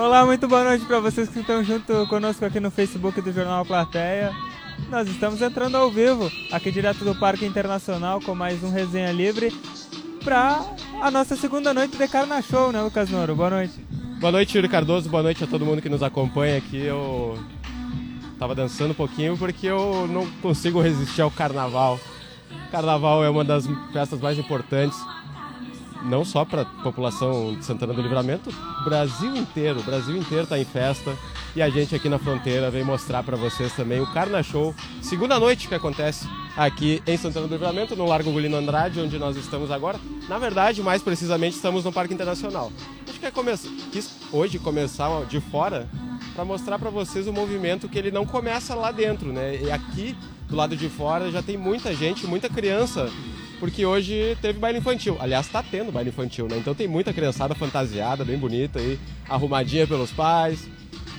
Olá, muito boa noite para vocês que estão junto conosco aqui no Facebook do Jornal Plateia. Nós estamos entrando ao vivo, aqui direto do Parque Internacional, com mais um Resenha Livre, para a nossa segunda noite de Carna Show, né, Lucas Noro? Boa noite. Boa noite, Yuri Cardoso. Boa noite a todo mundo que nos acompanha aqui. Eu tava dançando um pouquinho porque eu não consigo resistir ao carnaval. Carnaval é uma das festas mais importantes não só para a população de Santana do Livramento, Brasil inteiro, Brasil inteiro está em festa e a gente aqui na fronteira vem mostrar para vocês também o Carna Show, segunda noite que acontece aqui em Santana do Livramento, no Largo Gulino Andrade, onde nós estamos agora. Na verdade, mais precisamente, estamos no Parque Internacional. A gente quer começar, quis hoje começar de fora para mostrar para vocês o movimento que ele não começa lá dentro, né? E aqui do lado de fora já tem muita gente, muita criança porque hoje teve baile infantil. Aliás, está tendo baile infantil, né? Então tem muita criançada fantasiada, bem bonita aí, arrumadinha pelos pais.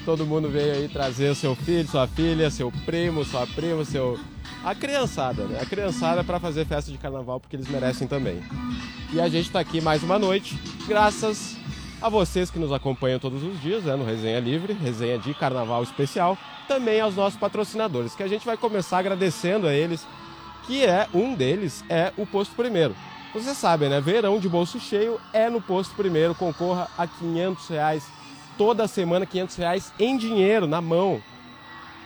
Todo mundo veio aí trazer seu filho, sua filha, seu primo, sua prima, seu. A criançada, né? A criançada para fazer festa de carnaval, porque eles merecem também. E a gente está aqui mais uma noite, graças a vocês que nos acompanham todos os dias, né? No Resenha Livre, resenha de carnaval especial. Também aos nossos patrocinadores, que a gente vai começar agradecendo a eles que é um deles é o posto primeiro. Você sabe, né? Verão de bolso cheio é no posto primeiro. Concorra a 500 reais toda semana, 500 reais em dinheiro na mão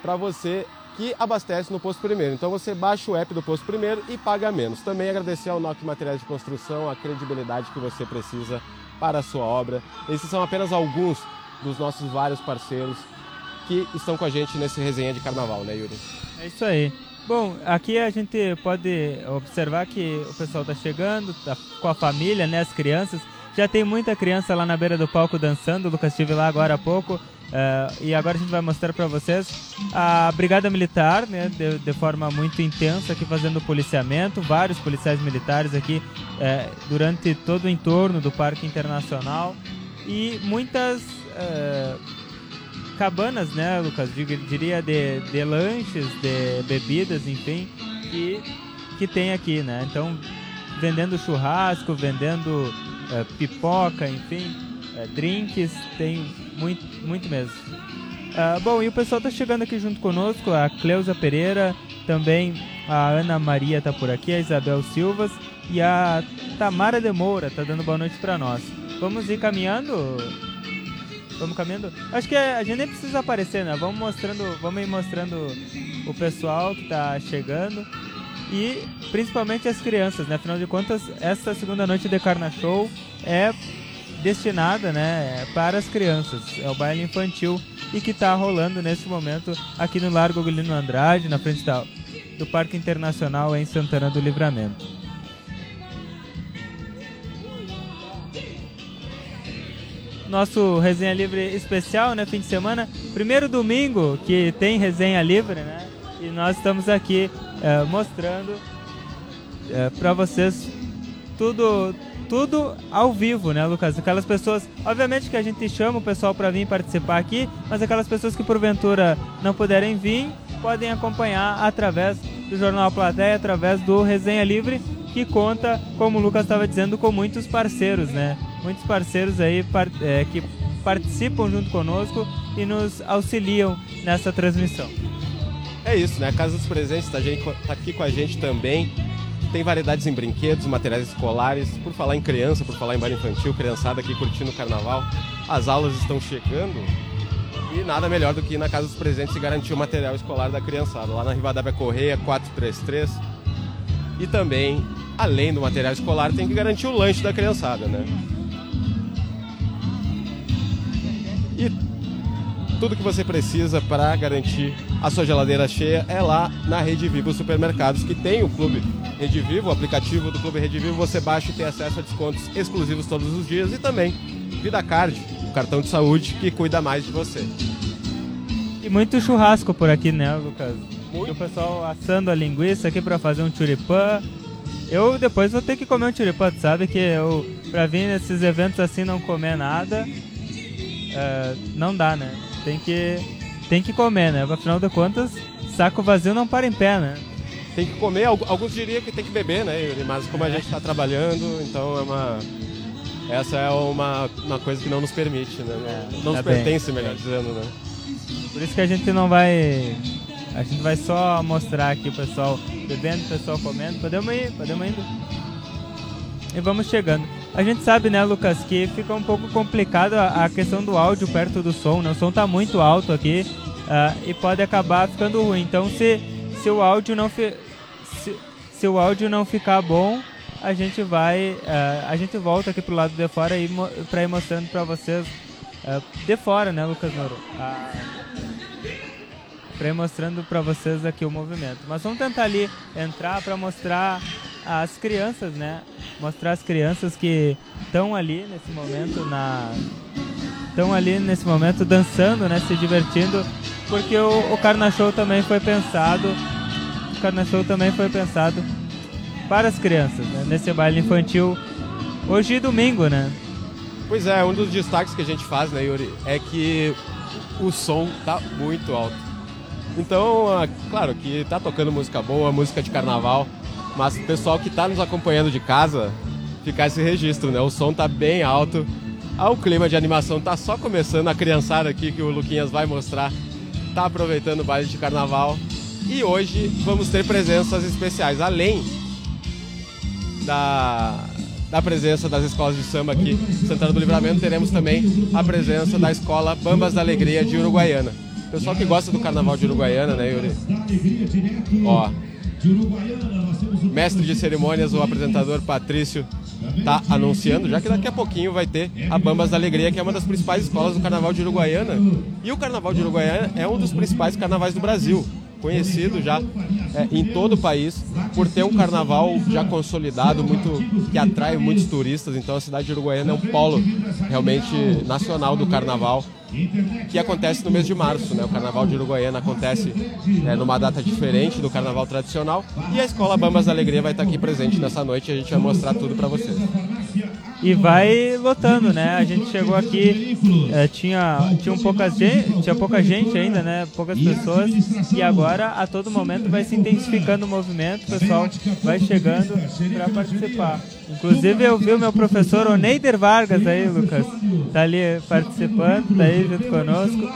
para você que abastece no posto primeiro. Então você baixa o app do posto primeiro e paga menos. Também agradecer ao NOC Materiais de Construção a credibilidade que você precisa para a sua obra. Esses são apenas alguns dos nossos vários parceiros que estão com a gente nesse resenha de carnaval, né, Yuri? É isso aí. Bom, aqui a gente pode observar que o pessoal está chegando, tá com a família, né, as crianças. Já tem muita criança lá na beira do palco dançando. O Lucas estive lá agora há pouco. Uh, e agora a gente vai mostrar para vocês a Brigada Militar, né, de, de, forma muito intensa, aqui fazendo policiamento. Vários policiais militares aqui uh, durante todo o entorno do Parque Internacional. E muitas. Uh, cabanas, né, Lucas? Diria de, de lanches, de bebidas, enfim, que, que tem aqui, né? Então, vendendo churrasco, vendendo é, pipoca, enfim, é, drinks, tem muito, muito mesmo. Uh, bom, e o pessoal tá chegando aqui junto conosco, a Cleusa Pereira, também a Ana Maria tá por aqui, a Isabel Silvas e a Tamara de Moura tá dando boa noite para nós. Vamos ir caminhando, Vamos caminhando. Acho que a gente nem precisa aparecer, né? Vamos mostrando, vamos ir mostrando o pessoal que está chegando e principalmente as crianças, né? Afinal de contas, essa segunda noite de Carna Show é destinada, né, para as crianças. É o baile infantil e que está rolando nesse momento aqui no Largo Gulino Andrade, na frente da, do Parque Internacional em Santana do Livramento. Nosso resenha livre especial, né, fim de semana. Primeiro domingo que tem resenha livre, né? E nós estamos aqui é, mostrando é, para vocês tudo tudo ao vivo, né, Lucas? Aquelas pessoas, obviamente que a gente chama o pessoal para vir participar aqui, mas aquelas pessoas que porventura não puderem vir, podem acompanhar através do Jornal Plateia, através do Resenha Livre, que conta, como o Lucas estava dizendo, com muitos parceiros, né? Muitos parceiros aí é, que participam junto conosco e nos auxiliam nessa transmissão. É isso, né? A Casa dos Presentes está tá aqui com a gente também. Tem variedades em brinquedos, materiais escolares. Por falar em criança, por falar em bar infantil, criançada aqui curtindo o carnaval. As aulas estão chegando e nada melhor do que ir na Casa dos Presentes e garantir o material escolar da criançada. Lá na Rivadavia Correia 433. E também, além do material escolar, tem que garantir o lanche da criançada, né? E tudo que você precisa para garantir a sua geladeira cheia é lá na Rede Vivo Supermercados, que tem o Clube Rede Vivo, o aplicativo do Clube Rede Vivo, você baixa e tem acesso a descontos exclusivos todos os dias e também Vida Card, o cartão de saúde que cuida mais de você. E muito churrasco por aqui, né, Lucas? Muito. o pessoal assando a linguiça aqui para fazer um churipã. Eu depois vou ter que comer um churipã, sabe que eu, pra vir nesses eventos assim não comer nada, uh, não dá, né? Tem que, tem que comer, né? Afinal de contas, saco vazio não para em pé, né? Tem que comer, alguns diriam que tem que beber, né, Mas como a gente está trabalhando, então é uma. essa é uma, uma coisa que não nos permite, né? Não, não tá nos bem. pertence, melhor dizendo, né? Por isso que a gente não vai. A gente vai só mostrar aqui o pessoal bebendo, o pessoal comendo. Podemos ir, podemos indo. E vamos chegando. A gente sabe, né, Lucas, que fica um pouco complicado a, questão do áudio perto do som, né? O som tá muito alto aqui ah, e pode acabar ficando ruim. Então, se, se o áudio não fi, se, se o áudio não ficar bom, a gente vai, ah, a gente volta aqui pro lado de fora e pra ir mostrando pra vocês ah, de fora, né, Lucas Noro? Ah, para ir mostrando para vocês aqui o movimento. Mas vamos tentar ali entrar para mostrar as crianças, né? Mostrar as crianças que estão ali nesse momento na estão ali nesse momento dançando, né, se divertindo, porque o, o Carna Show também foi pensado, o Carna Show também foi pensado para as crianças, né, nesse baile infantil hoje e domingo, né? Pois é, um dos destaques que a gente faz, né, Yuri, é que o som tá muito alto. Então, ah, claro que tá tocando música boa, música de carnaval, mas o pessoal que tá nos acompanhando de casa, ficar esse registro, né? O som tá bem alto, ah, o clima de animação tá só começando, a criançada aqui que o Luquinhas vai mostrar, tá aproveitando o baile de carnaval. E hoje vamos ter presenças especiais, além da, da presença das escolas de samba aqui Santana do Livramento, teremos também a presença da escola Bambas da Alegria de Uruguaiana. Pessoal que gosta do carnaval de Uruguaiana, né, Yuri? Ó, mestre de cerimônias, o apresentador Patrício, tá anunciando, já que daqui a pouquinho vai ter a Bambas da Alegria, que é uma das principais escolas do carnaval de Uruguaiana. E o carnaval de Uruguaiana é um dos principais carnavais do Brasil, conhecido já é, em todo o país por ter um carnaval já consolidado, muito que atrai muitos turistas. Então a cidade de Uruguaiana é um polo realmente nacional do carnaval que acontece no mês de março, né? O Carnaval de Uruguaiana acontece é, numa data diferente do Carnaval tradicional e a Escola Bambas da Alegria vai estar aqui presente nessa noite e a gente vai mostrar tudo para vocês. E vai lotando, né? A gente chegou aqui, eh, tinha, tinha, um pouca gente, tinha pouca gente ainda, né? Poucas pessoas. E agora, a todo momento, vai se intensificando o movimento, o pessoal vai chegando para participar. Inclusive, eu vi o meu professor Oneider Vargas aí, Lucas. Tá ali participando, tá aí junto conosco.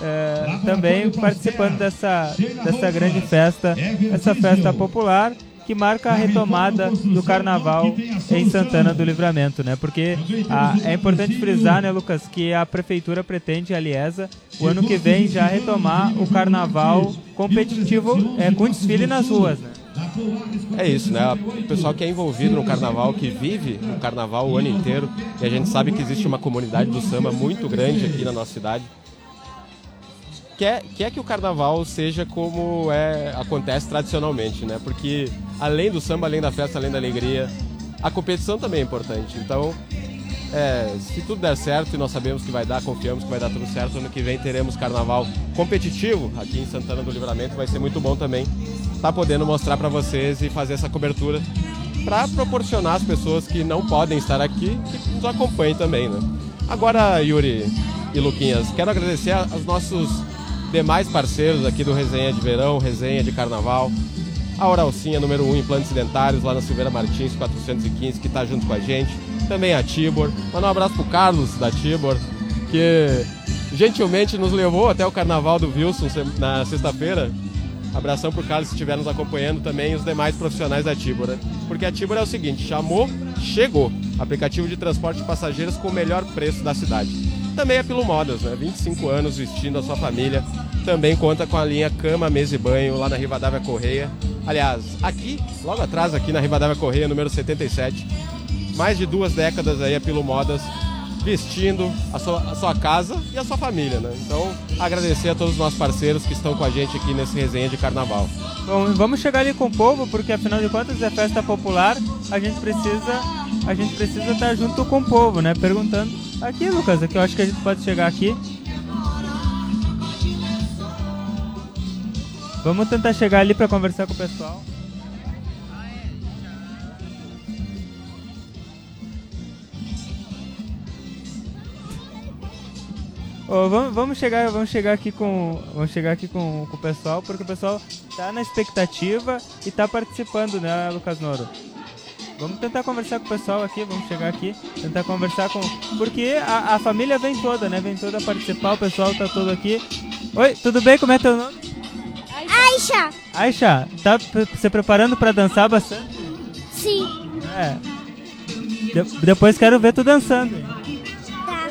eh, também participando dessa, dessa grande festa, essa festa popular que marca a retomada do carnaval em Santana do Livramento, né? Porque ah, é importante frisar, né, Lucas, que a prefeitura pretende, a Liesa, o ano que vem já retomar o carnaval competitivo é, com desfile nas ruas, né? É isso, né? O pessoal que é envolvido no carnaval, que vive o carnaval o ano inteiro, e a gente sabe que existe uma comunidade do samba muito grande aqui na nossa cidade. Quer, quer que o carnaval seja como é, acontece tradicionalmente, né? Porque além do samba, além da festa, além da alegria, a competição também é importante. Então, é, se tudo der certo e nós sabemos que vai dar, confiamos que vai dar tudo certo, ano que vem teremos carnaval competitivo aqui em Santana do Livramento, vai ser muito bom também estar tá podendo mostrar para vocês e fazer essa cobertura para proporcionar às pessoas que não podem estar aqui que nos acompanhem também, né? Agora, Yuri e Luquinhas, quero agradecer aos nossos demais parceiros aqui do Resenha de Verão, Resenha de Carnaval, a Oralcinha número 1 Implantes Dentários, lá na Silveira Martins 415, que está junto com a gente. Também a Tibor. Mandar um abraço pro Carlos da Tibor, que gentilmente nos levou até o carnaval do Wilson na sexta-feira. Abração pro Carlos se estiver nos acompanhando também e os demais profissionais da Tibor. Né? Porque a Tibor é o seguinte: chamou, chegou. Aplicativo de transporte de passageiros com o melhor preço da cidade. Também é pelo Modas, né? 25 anos vestindo a sua família. Também conta com a linha cama, mesa e banho lá na Rivadavia Correia. Aliás, aqui, logo atrás, aqui na Rivadavia Correia, número 77. Mais de duas décadas aí a Pilo Modas vestindo a sua, a sua casa e a sua família, né? Então, agradecer a todos os nossos parceiros que estão com a gente aqui nesse resenha de carnaval. Bom, vamos chegar ali com o povo, porque afinal de contas é festa popular, a gente precisa, a gente precisa estar junto com o povo, né? Perguntando aqui, Lucas, aqui eu acho que a gente pode chegar aqui. Vamos tentar chegar ali para conversar com o pessoal. Oh, vamos, vamos chegar, vamos chegar aqui com, vamos chegar aqui com, com o pessoal, porque o pessoal tá na expectativa e tá participando, né, Lucas Noro? Vamos tentar conversar com o pessoal aqui, vamos chegar aqui, tentar conversar com. Porque a, a família vem toda, né? Vem toda participar, o pessoal tá todo aqui. Oi, tudo bem? Como é teu nome? Aisha. Aisha, tá se preparando pra dançar bastante? Sim. É. De- depois quero ver tu dançando. Tá.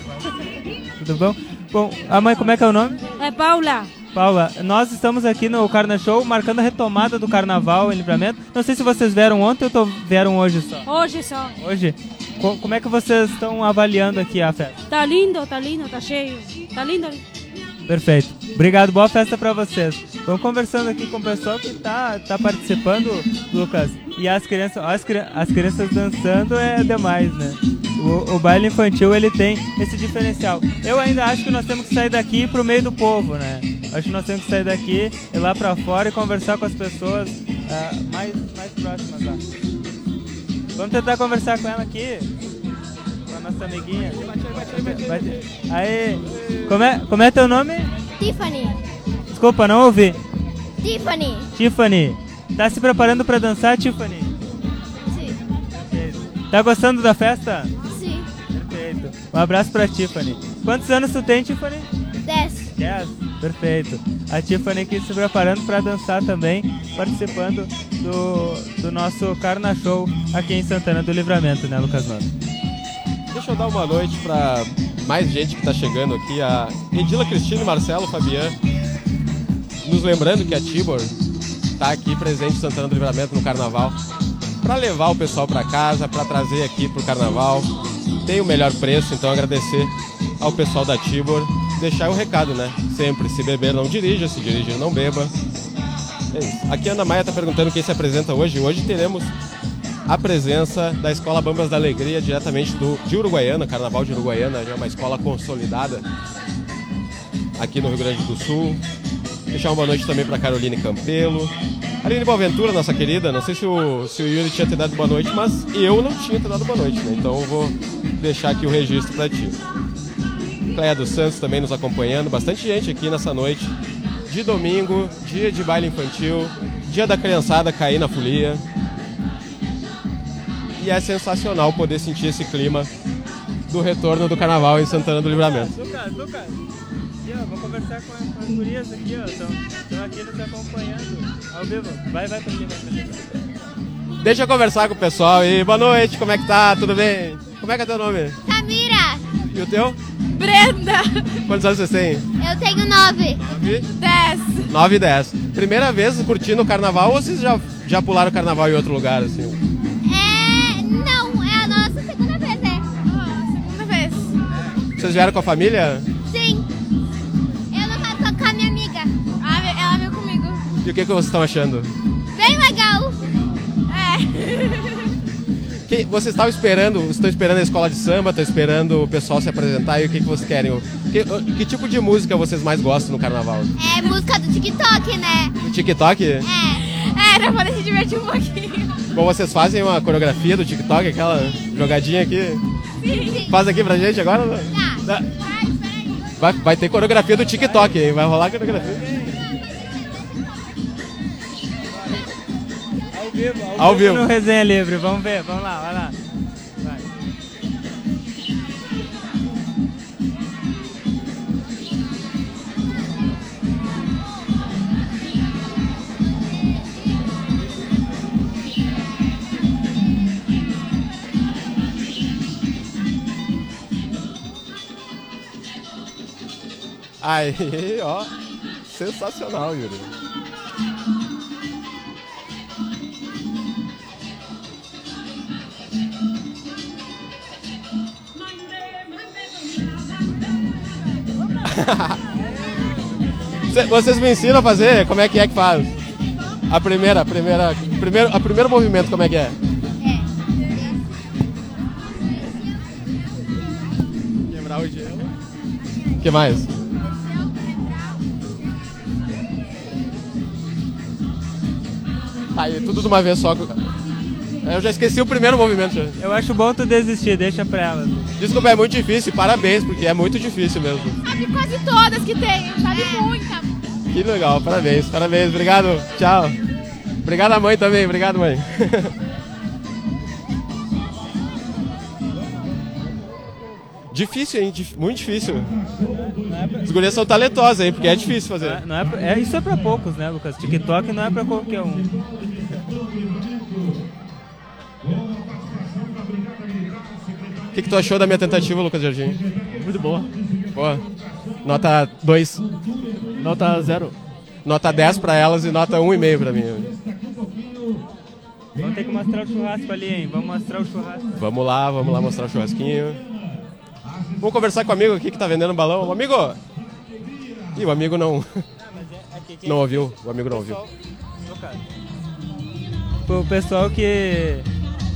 Tudo bom? Bom, a mãe, como é que é o nome? É Paula. Paula, nós estamos aqui no Carna Show marcando a retomada do carnaval em livramento. Não sei se vocês vieram ontem ou vieram hoje só. Hoje só. Hoje? Co- como é que vocês estão avaliando aqui a festa? Tá lindo, tá lindo, tá cheio. Tá lindo. Perfeito. Obrigado, boa festa pra vocês. Vamos conversando aqui com o pessoal que tá, tá participando, Lucas. E as crianças, as, as crianças dançando é demais, né? O, o baile infantil ele tem esse diferencial. Eu ainda acho que nós temos que sair daqui pro meio do povo, né? Acho que nós temos que sair daqui, ir lá pra fora e conversar com as pessoas ah, mais, mais próximas lá. Vamos tentar conversar com ela aqui. Nossa amiguinha. Bate- Aí, como é, como é teu nome? Tiffany. Desculpa, não ouvi. Tiffany. Tiffany, tá se preparando pra dançar, Tiffany? Sim. Tá gostando da festa? Sim. Perfeito. Um abraço pra Tiffany. Quantos anos tu tem, Tiffany? Dez. 10. Perfeito. A Tiffany aqui se preparando pra dançar também, participando do, do nosso Carna Show aqui em Santana do Livramento, né, Lucas Mano? Deixa eu dar uma noite pra mais gente que tá chegando aqui. A Edila Cristina Marcelo Fabian. Nos lembrando que a Tibor tá aqui presente em Santana do Livramento no Carnaval. Pra levar o pessoal pra casa, pra trazer aqui pro Carnaval. Tem o melhor preço, então agradecer ao pessoal da Tibor. Deixar o recado, né? Sempre, se beber não dirija, se dirigir não beba. É isso. Aqui a Ana Maia tá perguntando quem se apresenta hoje. Hoje teremos a presença da Escola Bambas da Alegria, diretamente do, de Uruguaiana, Carnaval de Uruguaiana, já é uma escola consolidada aqui no Rio Grande do Sul. Deixar uma boa noite também para Caroline Campelo. Aline Boaventura, nossa querida, não sei se o, se o Yuri tinha te dado boa noite, mas eu não tinha te dado boa noite, né? Então eu vou deixar aqui o registro para ti. Cleia dos Santos também nos acompanhando, bastante gente aqui nessa noite de domingo, dia de baile infantil, dia da criançada cair na folia. E é sensacional poder sentir esse clima do retorno do carnaval em Santana do Livramento. Lucas, Lucas. Aqui, ó, vou conversar com, as- com as gurias aqui, ó. Estão aqui nos acompanhando ao vivo. Vai, vai pra ali, vai pra ali. Deixa eu conversar com o pessoal e boa noite, como é que tá? Tudo bem? Como é que é teu nome? Samira. E o teu? Brenda. Quantos anos vocês têm? Eu tenho nove. 9? 9 e 10. Primeira vez curtindo o carnaval ou vocês já, já pularam o carnaval em outro lugar, assim? Vocês vieram com a família? Sim. Eu não faço com a minha amiga. ela veio comigo. E o que, que vocês estão achando? Bem legal. Que, vocês estavam esperando, estão esperando a escola de samba, estão esperando o pessoal se apresentar e o que, que vocês querem? Que, que tipo de música vocês mais gostam no carnaval? É música do TikTok, né? No TikTok? É. É, pra poder se divertir um pouquinho. Bom, vocês fazem uma coreografia do TikTok, aquela jogadinha aqui? Sim. Faz aqui pra gente agora? não? Vai, vai ter coreografia do TikTok, hein? Vai rolar coreografia. Ao vivo, ao, Ao vivo. vivo. no Resenha Livre. Vamos ver, vamos lá, vai lá. Aí, ó. Sensacional, Yuri. Cê- Vocês me ensinam a fazer? Como é que é que faz? A primeira, a primeira, primeiro, a primeiro movimento, como é que é? Quebrar o gelo. O que mais? Tá, tudo de uma vez só. Eu já esqueci o primeiro movimento. Já. Eu acho bom tu desistir, deixa pra ela. Desculpa, é muito difícil, parabéns, porque é muito difícil mesmo. Sabe quase todas que tem, sabe é. muita. Que legal, parabéns, parabéns, obrigado, tchau. Obrigado à mãe também, obrigado mãe. Difícil, hein? Muito difícil. É pra... Os gurias são talentosos, hein? Porque é difícil fazer. Não é, não é, é, isso é pra poucos, né, Lucas? TikTok não é pra qualquer um. Que, que tu achou da minha tentativa, Lucas Jardim? Muito boa. Boa. Nota 2. Nota zero. Nota 10 pra elas e nota 1,5 pra mim. Vamos ter que mostrar o churrasco ali, hein? Vamos mostrar o churrasco. Vamos lá, vamos lá mostrar o churrasquinho. Vamos conversar com o amigo aqui que tá vendendo balão. Ô, amigo! Ih, o amigo não, não ouviu. O amigo não ouviu. O pessoal que.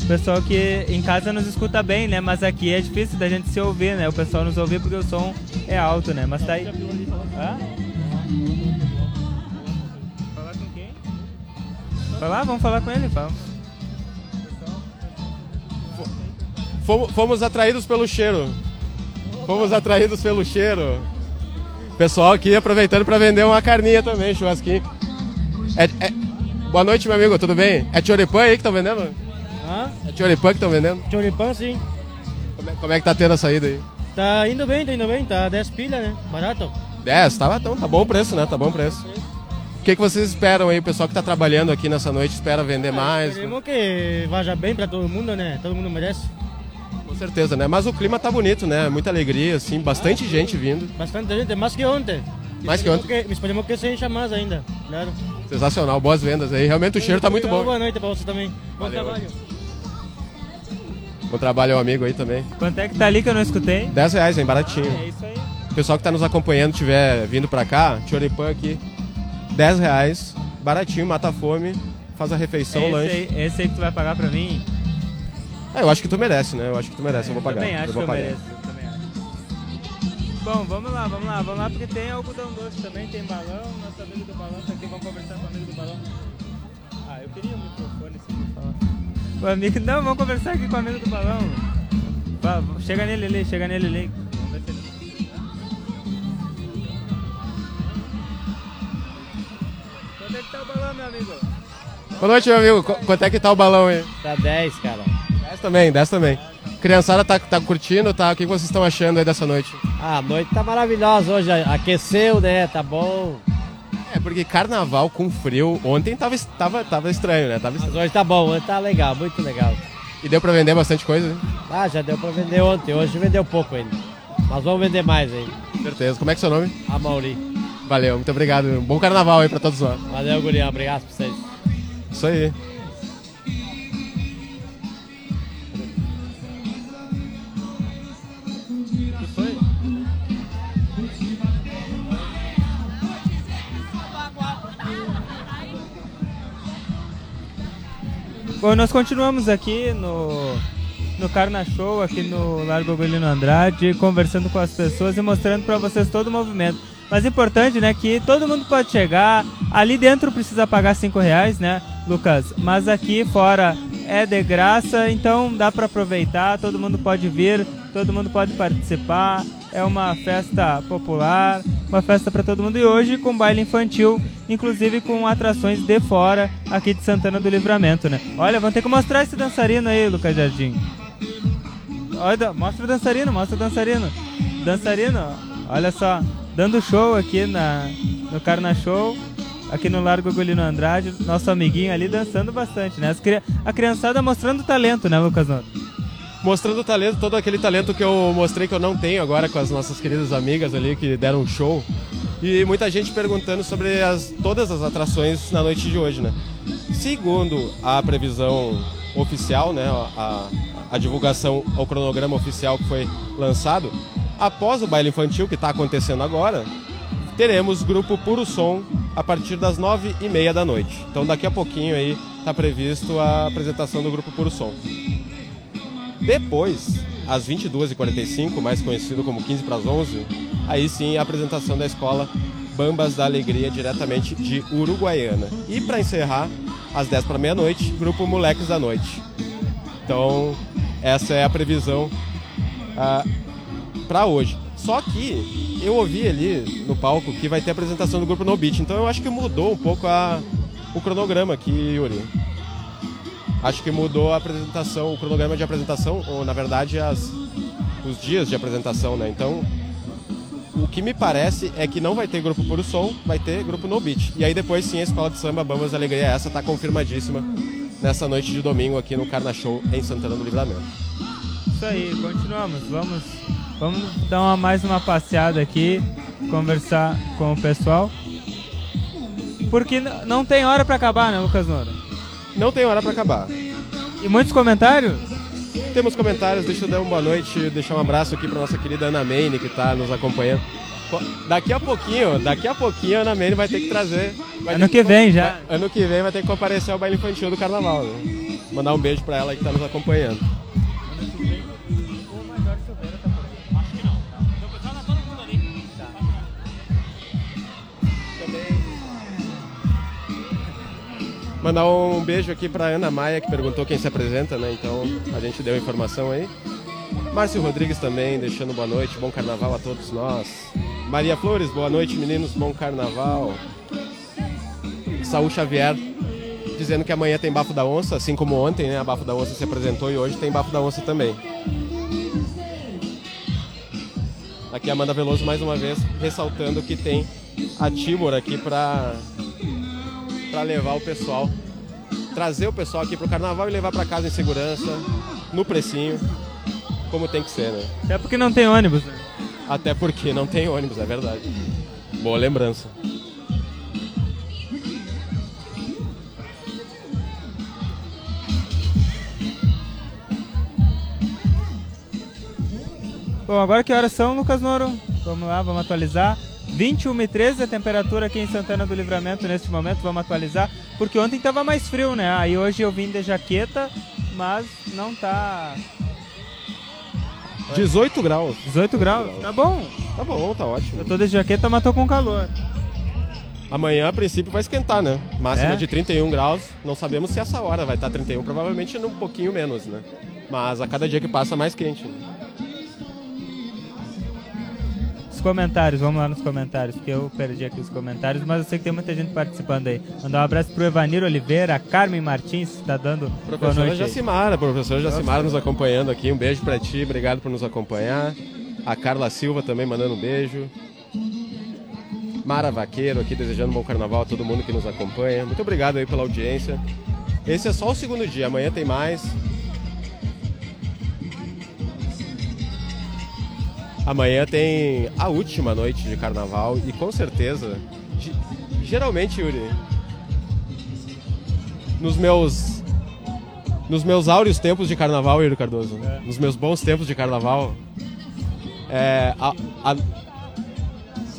O pessoal que em casa nos escuta bem, né? Mas aqui é difícil da gente se ouvir, né? O pessoal nos ouvir porque o som é alto, né? Mas tá aí. Falar com quem? Falar? Vamos falar com ele, vamos. Fomos, atraídos pelo cheiro. Fomos atraídos pelo cheiro. Pessoal aqui aproveitando para vender uma carninha também, churrasquinho. É- é- Boa noite, meu amigo, tudo bem? É choripã aí que estão vendendo? Hã? É choripã que estão vendendo? Choripan, sim. Como é, como é que tá tendo a saída aí? Tá indo bem, tá indo bem. Tá 10 pilha, né? Barato. 10, tá, então, tá bom o preço, né? Tá bom o preço. O que, que vocês esperam aí? O pessoal que tá trabalhando aqui nessa noite espera vender mais? Esperemos que vaja bem pra todo mundo, né? Todo mundo merece. Com certeza, né? Mas o clima tá bonito, né? Muita alegria, assim, bastante gente vindo. Bastante gente, mais que ontem. Mais que Esperemos Que, esperemos que se encha mais ainda, claro. Sensacional, boas vendas aí. Realmente o cheiro tá muito bom. Boa noite pra você também. Bom Valeu. trabalho. Bom trabalho ao amigo aí também. Quanto é que tá ali que eu não escutei? 10 reais, hein? Baratinho. É isso aí. O pessoal que tá nos acompanhando, tiver vindo pra cá, Choripan aqui, 10 reais, baratinho, mata a fome, faz a refeição, esse, lanche. aí, esse aí que tu vai pagar pra mim? É, eu acho que tu merece, né? Eu acho que tu merece, eu vou pagar. Também acho eu vou que eu pagar. mereço. eu Também acho. Bom, vamos lá, vamos lá, vamos lá, porque tem algodão doce também, tem balão, nosso amigo do balão tá aqui, vamos conversar com o amigo do balão. Ah, eu queria um microfone assim pra falar. O amigo, não, vamos conversar aqui com o amigo do balão. Chega nele ali, chega nele ali. Vamos ver se ele... Quanto é que tá o balão, meu amigo? Boa noite, meu amigo. Qu- Quanto é que tá o balão aí? Tá 10, cara. 10 também, 10 também. Criançada tá, tá curtindo, tá? O que vocês estão achando aí dessa noite? Ah, a noite tá maravilhosa hoje. Aqueceu, né? Tá bom. É, porque carnaval com frio, ontem tava, tava, tava estranho, né? Tava Mas estranho. hoje tá bom, hoje tá legal, muito legal. E deu pra vender bastante coisa, né? Ah, já deu pra vender ontem, hoje vendeu pouco ainda. Mas vamos vender mais aí. Certeza. Como é que é seu nome? A Mauri. Valeu, muito obrigado. Um bom carnaval aí pra todos nós. Valeu, Gurião. Obrigado pra vocês. Isso aí. Nós continuamos aqui no, no Carna Show, aqui no Largo Agulino Andrade, conversando com as pessoas e mostrando para vocês todo o movimento. Mas importante, né, que todo mundo pode chegar, ali dentro precisa pagar 5 reais, né, Lucas? Mas aqui fora é de graça, então dá para aproveitar, todo mundo pode vir, todo mundo pode participar. É uma festa popular, uma festa para todo mundo. E hoje com baile infantil, inclusive com atrações de fora aqui de Santana do Livramento, né? Olha, vamos ter que mostrar esse dançarino aí, Lucas Jardim. Olha, mostra o dançarino, mostra o dançarino. Dançarino, olha só, dando show aqui na, no Carna Show, aqui no Largo Golino Andrade, nosso amiguinho ali dançando bastante, né? As a criançada mostrando talento, né, Lucas Noto? Mostrando o talento, todo aquele talento que eu mostrei que eu não tenho agora com as nossas queridas amigas ali que deram um show. E muita gente perguntando sobre as, todas as atrações na noite de hoje, né? Segundo a previsão oficial, né, a, a divulgação, o cronograma oficial que foi lançado, após o baile infantil que está acontecendo agora, teremos grupo Puro Som a partir das nove e meia da noite. Então daqui a pouquinho aí está previsto a apresentação do grupo Puro Som. Depois, às 22h45, mais conhecido como 15 para as 11, aí sim a apresentação da escola Bambas da Alegria, diretamente de Uruguaiana. E para encerrar, às 10 para meia-noite, grupo Moleques da Noite. Então, essa é a previsão para hoje. Só que eu ouvi ali no palco que vai ter a apresentação do grupo No Beat, então eu acho que mudou um pouco a, o cronograma aqui, Yuri. Acho que mudou a apresentação, o cronograma de apresentação, ou na verdade as, os dias de apresentação, né? Então, o que me parece é que não vai ter grupo Puro Som, vai ter grupo No Beat. E aí depois sim a Escola de Samba Bambas Alegria essa tá confirmadíssima nessa noite de domingo aqui no Carna Show em Santana do Livramento. Isso aí, continuamos. Vamos, vamos dar uma, mais uma passeada aqui, conversar com o pessoal. Porque não tem hora pra acabar, né, Lucas Nora? Não tem hora para acabar. E muitos comentários? Temos comentários, deixa eu dar uma boa noite, deixar um abraço aqui para nossa querida Ana Maine que tá nos acompanhando. Co- Daqui a pouquinho, daqui a pouquinho a Ana Maine vai ter que trazer. Ano ter que vem já. vai- ano que vem vai ter que comparecer ao baile infantil do carnaval, né? Mandar um beijo para ela que tá nos acompanhando. Mandar um beijo aqui pra Ana Maia, que perguntou quem se apresenta, né? Então a gente deu a informação aí. Márcio Rodrigues também, deixando boa noite, bom carnaval a todos nós. Maria Flores, boa noite meninos, bom carnaval. Saúl Xavier, dizendo que amanhã tem Bafo da Onça, assim como ontem, né? A Bafo da Onça se apresentou e hoje tem Bafo da Onça também. Aqui a Amanda Veloso mais uma vez ressaltando que tem a Timor aqui pra para levar o pessoal, trazer o pessoal aqui pro carnaval e levar para casa em segurança, no precinho, como tem que ser, né? Até porque não tem ônibus. né? Até porque não tem ônibus, é verdade. Boa lembrança. Bom, agora que horas são, Lucas Noro? Vamos lá, vamos atualizar. 21 e 13 a temperatura aqui em Santana do Livramento neste momento, vamos atualizar. Porque ontem tava mais frio, né? Aí hoje eu vim de jaqueta, mas não tá 18 graus. 18 graus. Tá bom. Tá bom, tá ótimo. Eu tô de jaqueta, mas tô com calor. Amanhã, a princípio, vai esquentar, né? Máxima É? de 31 graus. Não sabemos se essa hora vai estar 31, provavelmente um pouquinho menos, né? Mas a cada dia que passa, mais quente. né? Comentários, vamos lá nos comentários, porque eu perdi aqui os comentários, mas eu sei que tem muita gente participando aí. Mandar um abraço pro Evanir Oliveira, a Carmen Martins, que tá dando boa Professora noite. aí. Jacimara, professora Jacimara nos acompanhando aqui. Um beijo pra ti, obrigado por nos acompanhar. A Carla Silva também mandando um beijo. Mara Vaqueiro aqui desejando um bom carnaval a todo mundo que nos acompanha. Muito obrigado aí pela audiência. Esse é só o segundo dia, amanhã tem mais. Amanhã tem a última noite de carnaval e com certeza, ge- geralmente, Yuri, nos meus nos meus áureos tempos de carnaval, Yuri Cardoso, nos meus bons tempos de carnaval, é, a, a,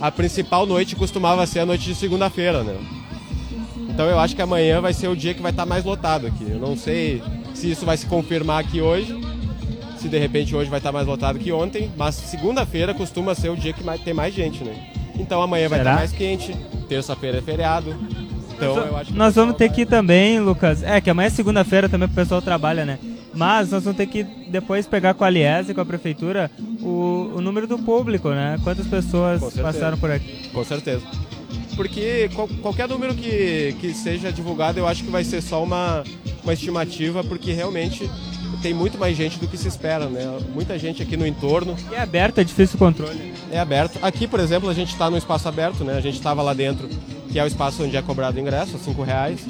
a principal noite costumava ser a noite de segunda-feira, né? Então eu acho que amanhã vai ser o dia que vai estar mais lotado aqui. Eu não sei se isso vai se confirmar aqui hoje, se de repente hoje vai estar mais lotado que ontem, mas segunda-feira costuma ser o dia que mais, tem mais gente, né? Então amanhã vai Será? estar mais quente, terça-feira é feriado. Então eu acho que o Nós vamos ter vai- que ir também, Lucas. É que amanhã é segunda-feira também, o pessoal trabalha, né? Mas nós vamos ter que depois pegar com a Aliese e com a prefeitura o, o número do público, né? Quantas pessoas passaram por aqui. Com certeza. Porque qual- qualquer número que, que seja divulgado, eu acho que vai ser só uma, uma estimativa, porque realmente tem muito mais gente do que se espera, né? Muita gente aqui no entorno, E é aberto, é difícil o controle. é aberto. Aqui, por exemplo, a gente está no espaço aberto, né? A gente estava lá dentro, que é o espaço onde é cobrado o ingresso, cinco reais.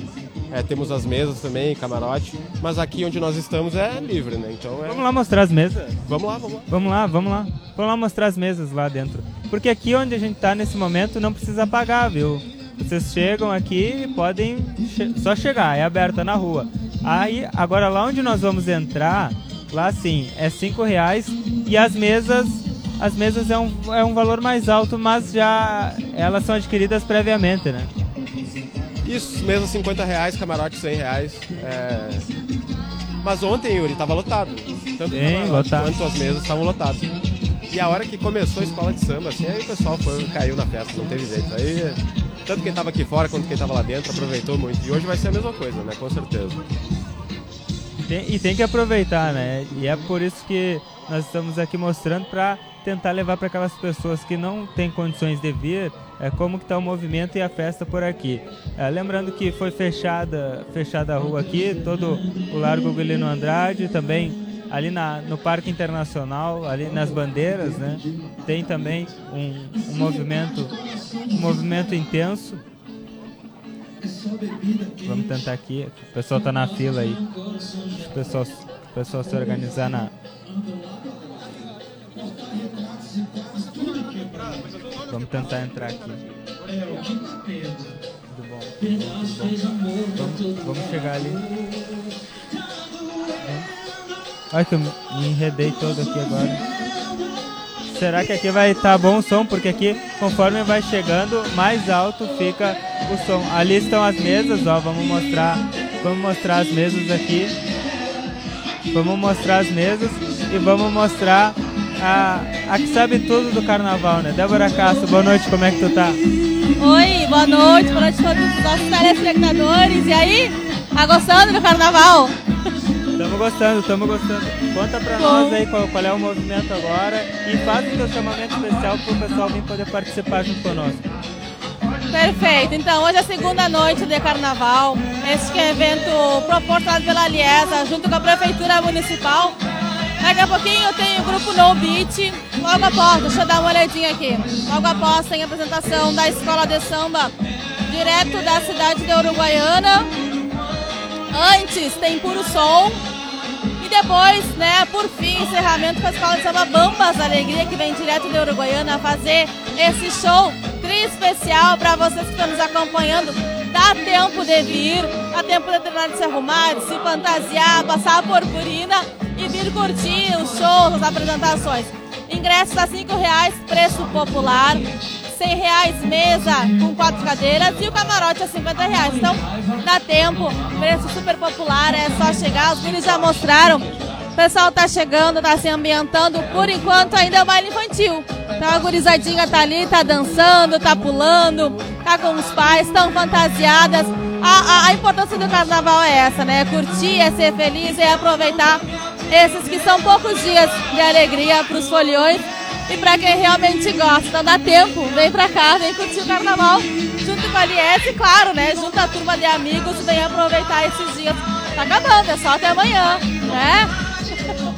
É, temos as mesas também, camarote. Mas aqui onde nós estamos é livre, né? Então é... Vamos lá mostrar as mesas. Vamos lá, vamos lá. Vamos lá, vamos lá. Vamos lá mostrar as mesas lá dentro. Porque aqui onde a gente tá nesse momento não precisa pagar, viu? Vocês chegam aqui e podem che- só chegar, é aberta na rua. Aí, agora lá onde nós vamos entrar, lá sim, é cinco reais e as mesas, as mesas é um, é um valor mais alto, mas já elas são adquiridas previamente, né? Isso, mesa 50 reais, camarote 100 reais. é. Mas ontem, Yuri, tava lotado. Tanto camarote lotado. quanto as mesas estavam lotadas. E a hora que começou a escola de samba, assim, aí o pessoal foi, caiu na festa, não teve jeito. Aí, tanto quem tava aqui fora quanto quem tava lá dentro aproveitou muito. E hoje vai ser a mesma coisa, né? Com certeza. Tem- e tem que aproveitar, né? E é por isso que nós estamos aqui mostrando para tentar levar para aquelas pessoas que não têm condições de vir é, como que está o movimento e a festa por aqui. É, lembrando que foi fechada, fechada a rua aqui, todo o Largo Guilherme Andrade, também ali na, no Parque Internacional, ali nas bandeiras, né? Tem também um, um movimento, um movimento intenso. Vamos tentar aqui. O pessoal tá na fila aí. O pessoal, o pessoal se organizar na. Vamos tentar entrar aqui. Tudo bom? Tudo bom? Vamos, vamos chegar ali. Olha que eu me enredei todo aqui agora. Será que aqui vai estar bom o som? Porque aqui, conforme vai chegando, mais alto fica o som. Ali estão as mesas, ó. Vamos mostrar, vamos mostrar as mesas aqui. Vamos mostrar as mesas e vamos mostrar a, a que sabe tudo do carnaval, né? Débora Castro, boa noite, como é que tu tá? Oi, boa noite, boa noite a todos os nossos telespectadores. E aí, tá gostando do carnaval? Estamos gostando, estamos gostando. Conta pra nós aí qual, qual é o movimento agora e faz o teu chamamento especial pro pessoal vir poder participar junto conosco. Perfeito, então hoje é a segunda noite de carnaval. Este é evento proporcionado pela Liesa junto com a Prefeitura Municipal. Daqui a pouquinho tem o grupo No Beat. Logo após, deixa eu dar uma olhadinha aqui. Logo após tem a apresentação da Escola de Samba direto da cidade de Uruguaiana. Antes tem Puro Som. E depois, né, por fim, encerramento com a Escola de Samba Bambas Alegria, que vem direto de Uruguaiana fazer esse show tri especial para vocês que estão nos acompanhando. Dá tempo de vir, dá tempo de terminar de se arrumar, de se fantasiar, passar a purpurina e vir curtir os shows, as apresentações. Ingressos a cinco reais, preço popular. 100 reais mesa com quatro cadeiras e o camarote a 50 reais. Então dá tempo, preço super popular, é só chegar, os guris já mostraram. O pessoal tá chegando, tá se ambientando, por enquanto ainda é o baile infantil. Então a gurizadinha tá ali, tá dançando, tá pulando, tá com os pais, estão fantasiadas. A, a, a importância do carnaval é essa, né? É curtir, é ser feliz, é aproveitar esses que são poucos dias de alegria para os foliões e para quem realmente gosta. Dá tempo, vem pra cá, vem curtir o carnaval junto com a Liese, claro, né? Junto a turma de amigos, vem aproveitar esses dias. Tá acabando, é só até amanhã, né?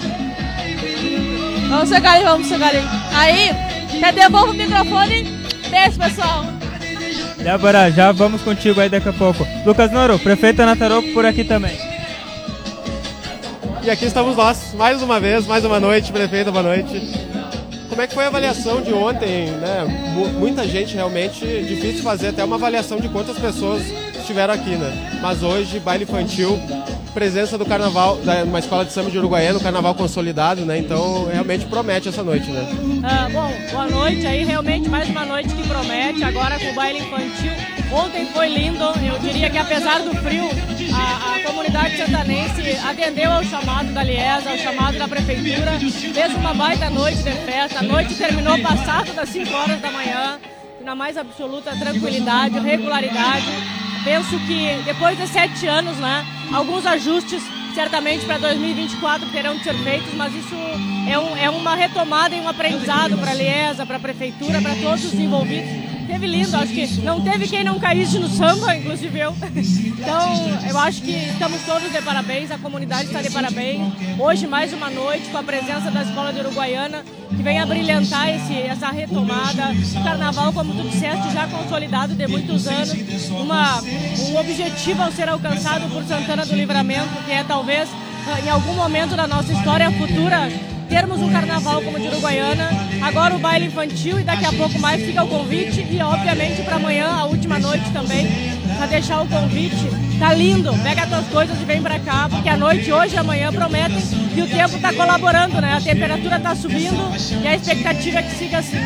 Vamos chegar ali, vamos chegar ali. Aí, até devolvo o microfone. Beijo, pessoal. Débora, já vamos contigo aí daqui a pouco. Lucas Noro, prefeito Anataroco por aqui também. E aqui estamos nós, mais uma vez, mais uma noite, prefeito, boa noite. Como é que foi a avaliação de ontem, né? Mu- Muita gente realmente, difícil fazer até uma avaliação de quantas pessoas estiveram aqui, né? Mas hoje, baile infantil, presença do carnaval, da, uma escola de samba de Uruguaiana, um carnaval consolidado, né? Então realmente promete essa noite, né? Ah, bom, boa noite aí, realmente mais uma noite que promete, agora com o baile infantil. Ontem foi lindo, eu diria que apesar do frio, a, comunidade santanense atendeu ao chamado da Liesa, ao chamado da prefeitura, fez uma baita noite de festa, a noite terminou passado das 5 horas da manhã, na mais absoluta tranquilidade, regularidade. Penso que depois de sete anos, né, alguns ajustes certamente para 2024 terão de ser feitos, mas isso é, um, é uma retomada e um aprendizado para a Liesa, para a Prefeitura, para todos os envolvidos. Teve lindo, acho que não teve quem não caísse no samba, inclusive eu. Então, eu acho que estamos todos de parabéns, a comunidade está de parabéns. Hoje, mais uma noite, com a presença da Escola de Uruguaiana, que vem a brilhantar esse, essa retomada. Carnaval, como tu disseste, já consolidado de muitos anos. Uma, um objetivo a ser alcançado por Santana do Livramento, que é talvez, em algum momento da nossa história futura, termos um carnaval como o de Uruguaiana, agora o baile infantil e daqui a pouco mais fica o convite e obviamente para amanhã, a última noite também, para deixar o convite. Tá lindo, pega as tuas coisas e vem para cá, porque a noite hoje e amanhã prometem e o tempo tá colaborando, né? A temperatura tá subindo e a expectativa é que siga assim.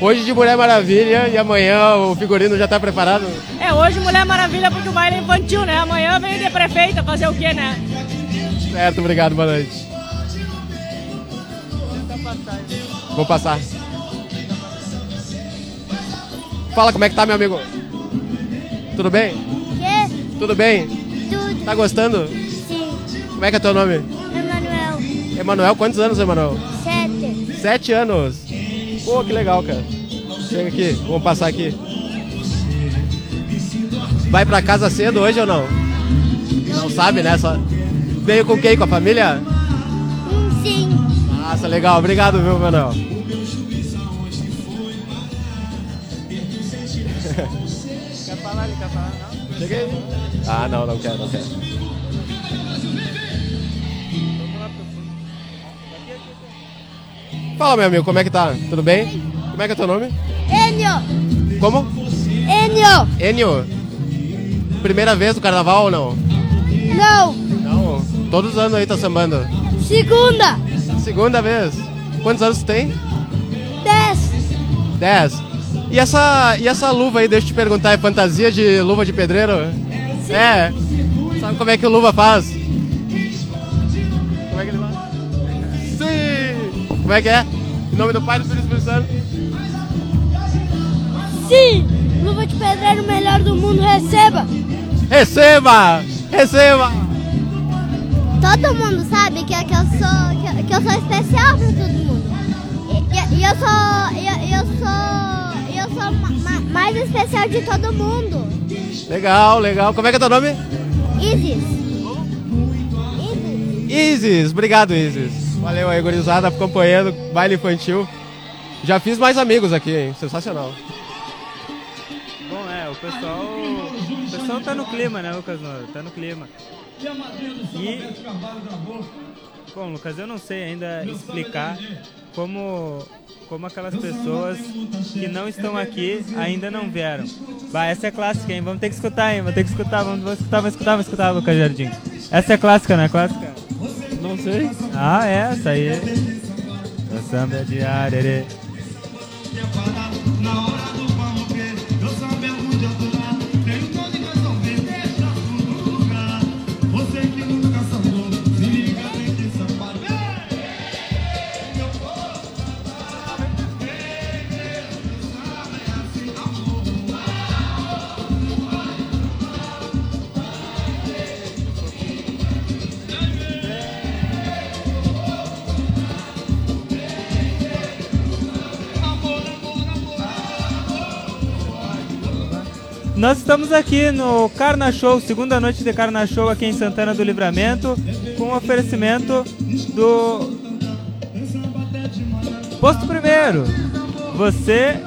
Hoje de Mulher Maravilha e amanhã o figurino já está preparado? É, hoje Mulher Maravilha porque o baile é infantil, né? Amanhã vem de prefeita fazer o quê, né? Certo, obrigado, boa noite. Vou passar. Fala como é que tá, meu amigo? Tudo bem? Tudo bem? Tudo. Tá gostando? Sim. Como é que é teu nome? Emanuel. Emanuel, quantos anos, Emanuel? Sete. Sete anos. Pô, que legal, cara. Chega aqui, vamos passar aqui. Vai pra casa cedo hoje ou não? Não sabe, né? Só... Veio com quem? Com a família? Massa, legal. Obrigado, viu, Manuel? Quer falar? Quer falar? Não? Cheguei. Ah, não, não quero, não quero. Fala, meu amigo, como é que tá? Tudo bem? Como é que é teu nome? Enio! Como? Enio! Enio. Primeira vez no carnaval ou não? Não! Não. Todos os anos aí tá sambando. Segunda! Segunda vez. Quantos anos tu tem? Dez! Dez. E essa, e essa luva aí, deixa eu te perguntar, é fantasia de luva de pedreiro? Sim. É. Sabe como é que o luva faz? Como é que ele faz? Sim! Como é que é? Em nome do Pai, do Filho e do Espírito Santo. Sim! Luva de pedreiro melhor do mundo, receba! Receba! Receba! Todo mundo sabe que, que, eu, sou, que, que eu sou especial pra todo mundo. E, e- eu sou. Eu- eu sou. eu sou ma- ma- mais especial de todo mundo. Legal, legal. Como é que é teu nome? Isis! Isis! Isis. Obrigado, Isis. Valeu aí, gurizada, acompanhando baile infantil. Já fiz mais amigos aqui, hein? Sensacional. Bom, é, o pessoal. O pessoal tá no clima, né, Lucas Noro? Tá no clima. E. Bom, Lucas, eu não sei ainda explicar como. Como aquelas pessoas que não estão aqui ainda não vieram. Bah, essa é clássica, hein? Vamos ter que escutar, hein? Vamos ter que escutar, vamos, vamos escutar, vamos escutar, vamos escutar, Lucas Jardim. Essa é clássica, não é clássica? Não sei. Ah, é, essa aí. O samba é de arerê. Nós estamos aqui no Carna Show, segunda noite de Carna Show aqui em Santana do Livramento, com oferecimento do Posto Primeiro. Você,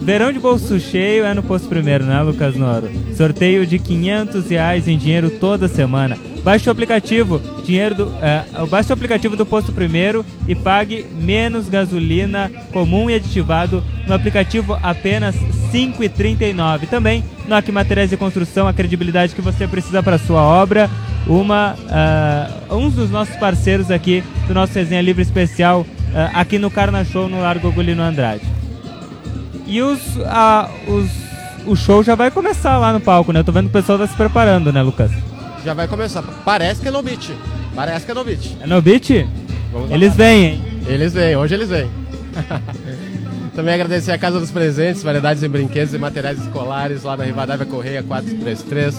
verão de bolso cheio é no Posto Primeiro, né, Lucas Noro? Sorteio de 500 reais em dinheiro toda semana. Baixe o aplicativo, dinheiro do, é, baixe o aplicativo do Posto Primeiro e pague menos gasolina comum e aditivado no aplicativo apenas R$ 5,39. Também no Aqui Materiais de Construção, a credibilidade que você precisa para sua obra. Uma, ah, um dos nossos parceiros aqui do nosso Resenha Livre Especial ah, aqui no Carna Show no Largo Agulino Andrade. E os, os, o show já vai começar lá no palco, né? Eu tô vendo que o pessoal tá se preparando, né, Lucas? Já vai começar. Parece que é no beat. Parece que é no beat. É no beat? Eles vêm, hein? Eles vêm, hoje eles vêm. Também agradecer a Casa dos Presentes, variedades em brinquedos e materiais escolares, lá na Rivadavia Correia 433.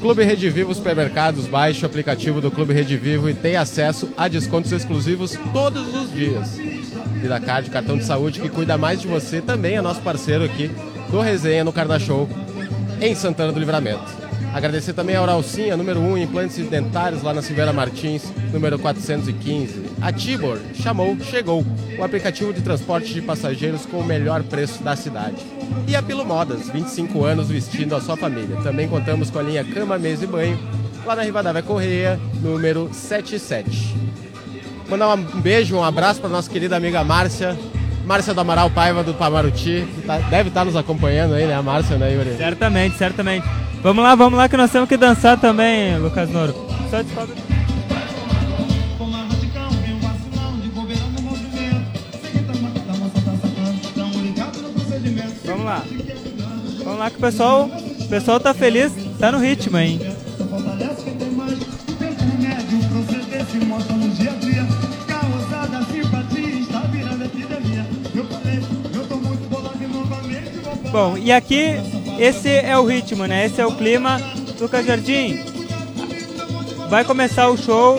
Clube Rede Vivo Supermercados, baixe o aplicativo do Clube Rede Vivo e tenha acesso a descontos exclusivos todos os dias. Vida Card, cartão de saúde que cuida mais de você, também é nosso parceiro aqui do Resenha no Carna Show, em Santana do Livramento. Agradecer também a Oralcinha, número 1 em implantes dentários, lá na Silveira Martins, número 415. A Tibor chamou, chegou, o aplicativo de transporte de passageiros com o melhor preço da cidade. E a Pilo Modas, 25 anos vestindo a sua família. Também contamos com a linha Cama, Mesa e Banho, lá na Rivadavia Correia, número 77. Mandar um beijo, um abraço para nossa querida amiga Márcia, Márcia do Amaral Paiva do Pamaruti, tá- deve estar nos acompanhando aí, né? A Márcia, né, Yuri? Certamente, certamente. Vamos lá, vamos lá que nós temos que dançar também, Lucas Noro. Só descobre. Vamos lá. Vamos lá que o pessoal, o pessoal tá feliz, tá no ritmo, hein? Bom, e aqui esse é o ritmo, né? Esse é o clima. Lucas Jardim, vai começar o show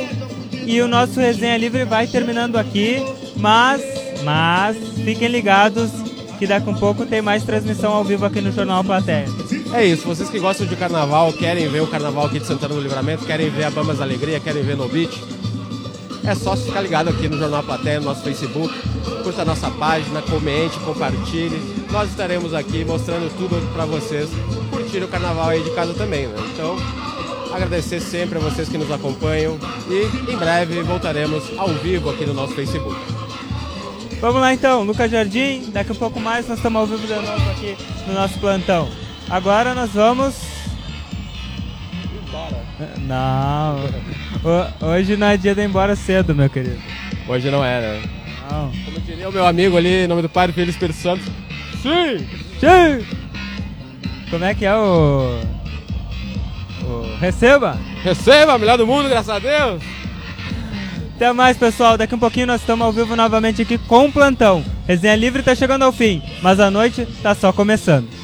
e o nosso resenha livre vai terminando aqui, mas, mas fiquem ligados que daqui a um pouco tem mais transmissão ao vivo aqui no Jornal Plateia. É isso, vocês que gostam de carnaval, querem ver o carnaval aqui de Santana do Livramento, querem ver a Bambas da Alegria, querem ver No Beach, é só ficar ligado aqui no Jornal Platéia, no nosso Facebook, curta a nossa página, comente, compartilhe. Nós estaremos aqui mostrando tudo para vocês curtir o carnaval aí de casa também, né? Então, agradecer sempre a vocês que nos acompanham e em breve voltaremos ao vivo aqui no nosso Facebook. Vamos lá então, Lucas Jardim, daqui a pouco mais nós estamos ao vivo de novo aqui no nosso plantão. Agora nós vamos. Não, Ho- hoje não é dia de ir embora cedo, meu querido. Hoje não é, né? Não. Como diria o meu amigo ali, em nome do Pai, do Filho e do Espírito Santo. Sim! Sim! Como é que é o. o... Receba! Receba, melhor do mundo, graças a Deus! Até mais, pessoal. Daqui um pouquinho nós estamos ao vivo novamente aqui com o plantão. Resenha Livre tá chegando ao fim, mas a noite tá só começando.